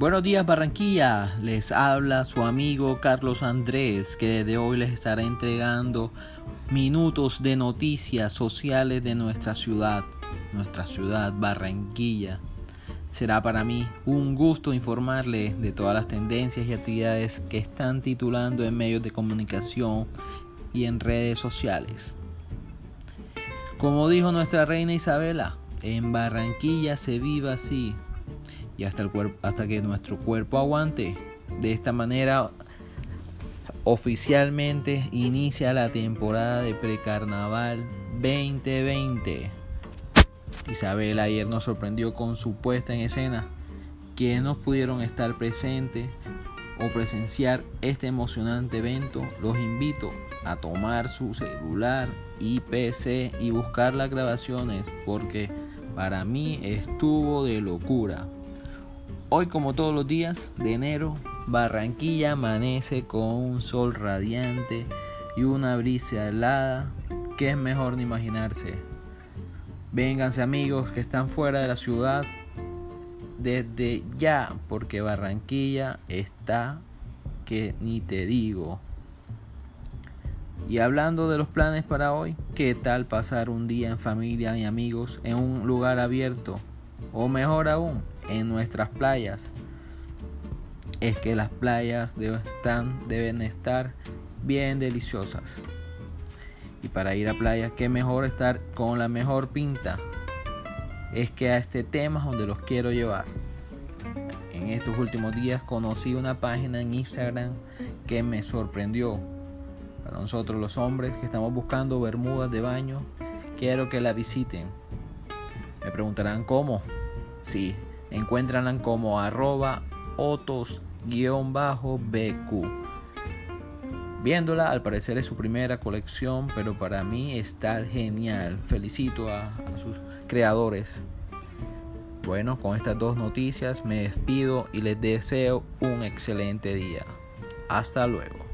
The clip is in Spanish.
Buenos días Barranquilla, les habla su amigo Carlos Andrés que desde hoy les estará entregando minutos de noticias sociales de nuestra ciudad, nuestra ciudad Barranquilla. Será para mí un gusto informarles de todas las tendencias y actividades que están titulando en medios de comunicación y en redes sociales. Como dijo nuestra reina Isabela, en Barranquilla se vive así y hasta, el cuerpo, hasta que nuestro cuerpo aguante. De esta manera oficialmente inicia la temporada de precarnaval 2020. Isabel ayer nos sorprendió con su puesta en escena. Quienes no pudieron estar presentes o presenciar este emocionante evento, los invito a tomar su celular y PC y buscar las grabaciones porque para mí estuvo de locura. Hoy como todos los días de enero, Barranquilla amanece con un sol radiante y una brisa helada que es mejor ni imaginarse. Vénganse amigos que están fuera de la ciudad desde ya porque Barranquilla está que ni te digo. Y hablando de los planes para hoy, ¿qué tal pasar un día en familia y amigos en un lugar abierto? O mejor aún, en nuestras playas. Es que las playas deben estar bien deliciosas. Y para ir a playa, qué mejor estar con la mejor pinta. Es que a este tema es donde los quiero llevar. En estos últimos días conocí una página en Instagram que me sorprendió. Para nosotros los hombres que estamos buscando bermudas de baño, quiero que la visiten. Me preguntarán cómo. Sí, encuentran como arroba otos-bq. Viéndola, al parecer es su primera colección, pero para mí está genial. Felicito a, a sus creadores. Bueno, con estas dos noticias me despido y les deseo un excelente día. Hasta luego.